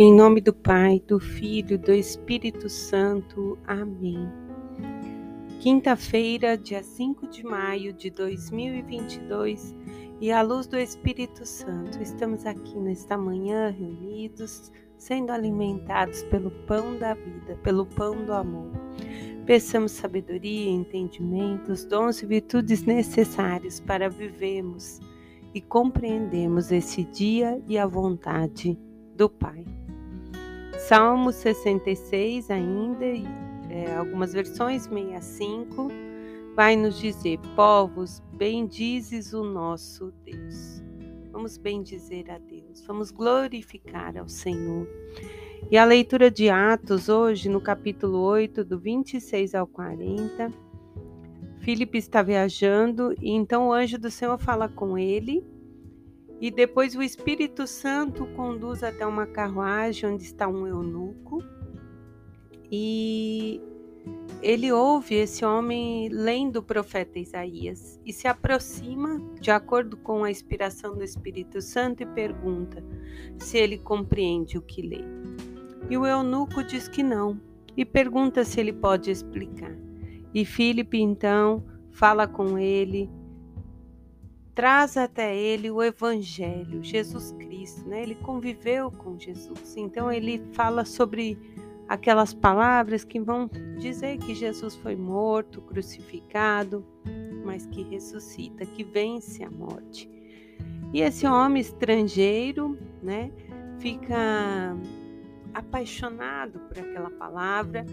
Em nome do Pai, do Filho, do Espírito Santo. Amém. Quinta-feira, dia 5 de maio de 2022, e à luz do Espírito Santo, estamos aqui nesta manhã reunidos, sendo alimentados pelo pão da vida, pelo pão do amor. Peçamos sabedoria, entendimento, os dons e virtudes necessários para vivermos e compreendermos esse dia e a vontade do Pai. Salmo 66 ainda, é, algumas versões, 65, vai nos dizer, povos, bendizes o nosso Deus. Vamos bendizer a Deus, vamos glorificar ao Senhor. E a leitura de Atos hoje, no capítulo 8, do 26 ao 40, Filipe está viajando e então o anjo do Senhor fala com ele e depois o Espírito Santo conduz até uma carruagem onde está um eunuco. E ele ouve esse homem lendo o profeta Isaías e se aproxima, de acordo com a inspiração do Espírito Santo, e pergunta se ele compreende o que lê. E o eunuco diz que não e pergunta se ele pode explicar. E Filipe então fala com ele traz até ele o evangelho, Jesus Cristo, né? Ele conviveu com Jesus. Então ele fala sobre aquelas palavras que vão dizer que Jesus foi morto, crucificado, mas que ressuscita, que vence a morte. E esse homem estrangeiro, né, fica apaixonado por aquela palavra,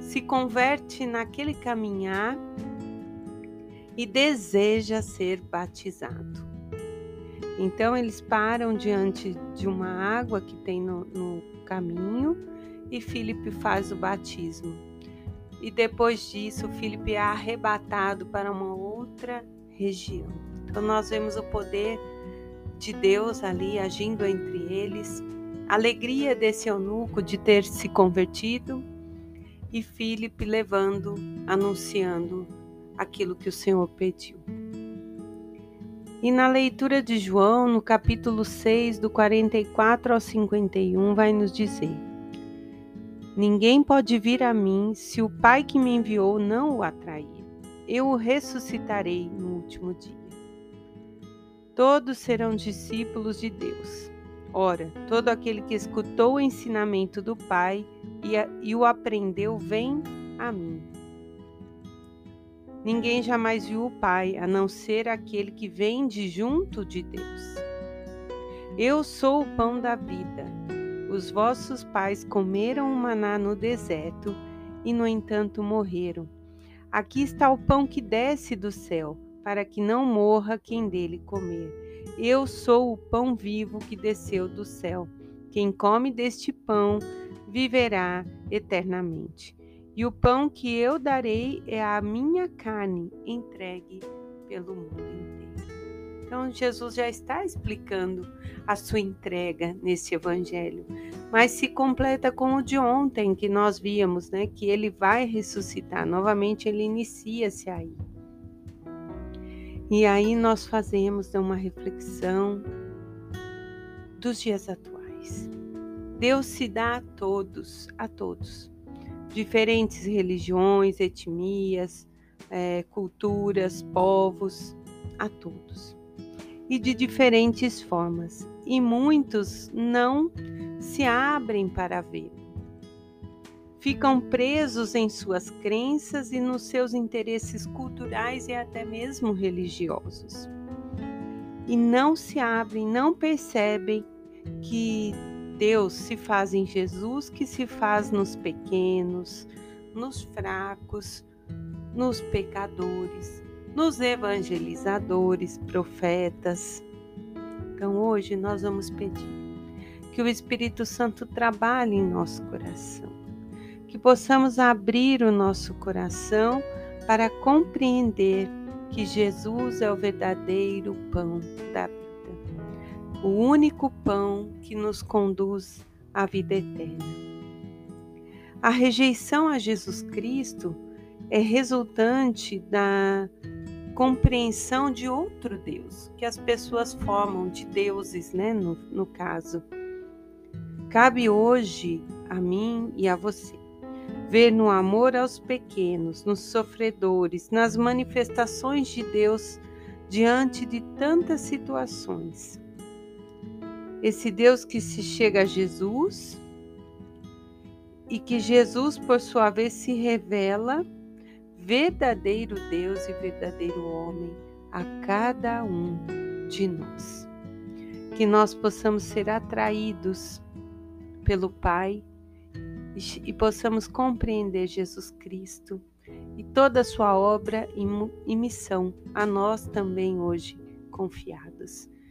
se converte naquele caminhar e deseja ser batizado. Então eles param diante de uma água que tem no, no caminho e Filipe faz o batismo. E depois disso, Filipe é arrebatado para uma outra região. Então nós vemos o poder de Deus ali agindo entre eles, a alegria desse eunuco de ter se convertido e Filipe levando, anunciando aquilo que o Senhor pediu. E na leitura de João, no capítulo 6, do 44 ao 51, vai nos dizer: Ninguém pode vir a mim se o Pai que me enviou não o atrair. Eu o ressuscitarei no último dia. Todos serão discípulos de Deus. Ora, todo aquele que escutou o ensinamento do Pai e, a, e o aprendeu vem a mim. Ninguém jamais viu o Pai, a não ser aquele que vem de junto de Deus. Eu sou o pão da vida. Os vossos pais comeram o maná no deserto e, no entanto, morreram. Aqui está o pão que desce do céu, para que não morra quem dele comer. Eu sou o pão vivo que desceu do céu. Quem come deste pão viverá eternamente. E o pão que eu darei é a minha carne entregue pelo mundo inteiro. Então, Jesus já está explicando a sua entrega nesse evangelho, mas se completa com o de ontem que nós víamos, né? Que ele vai ressuscitar. Novamente, ele inicia-se aí. E aí nós fazemos uma reflexão dos dias atuais. Deus se dá a todos, a todos diferentes religiões, etnias, é, culturas, povos, a todos. E de diferentes formas. E muitos não se abrem para vê-lo. Ficam presos em suas crenças e nos seus interesses culturais e até mesmo religiosos. E não se abrem, não percebem que Deus se faz em Jesus, que se faz nos pequenos, nos fracos, nos pecadores, nos evangelizadores, profetas. Então hoje nós vamos pedir que o Espírito Santo trabalhe em nosso coração, que possamos abrir o nosso coração para compreender que Jesus é o verdadeiro pão da vida o único pão que nos conduz à vida eterna. A rejeição a Jesus Cristo é resultante da compreensão de outro Deus, que as pessoas formam de deuses, né, no, no caso. Cabe hoje a mim e a você ver no amor aos pequenos, nos sofredores, nas manifestações de Deus diante de tantas situações. Esse Deus que se chega a Jesus e que Jesus, por sua vez, se revela verdadeiro Deus e verdadeiro homem a cada um de nós. Que nós possamos ser atraídos pelo Pai e possamos compreender Jesus Cristo e toda a sua obra e missão a nós também hoje confiados.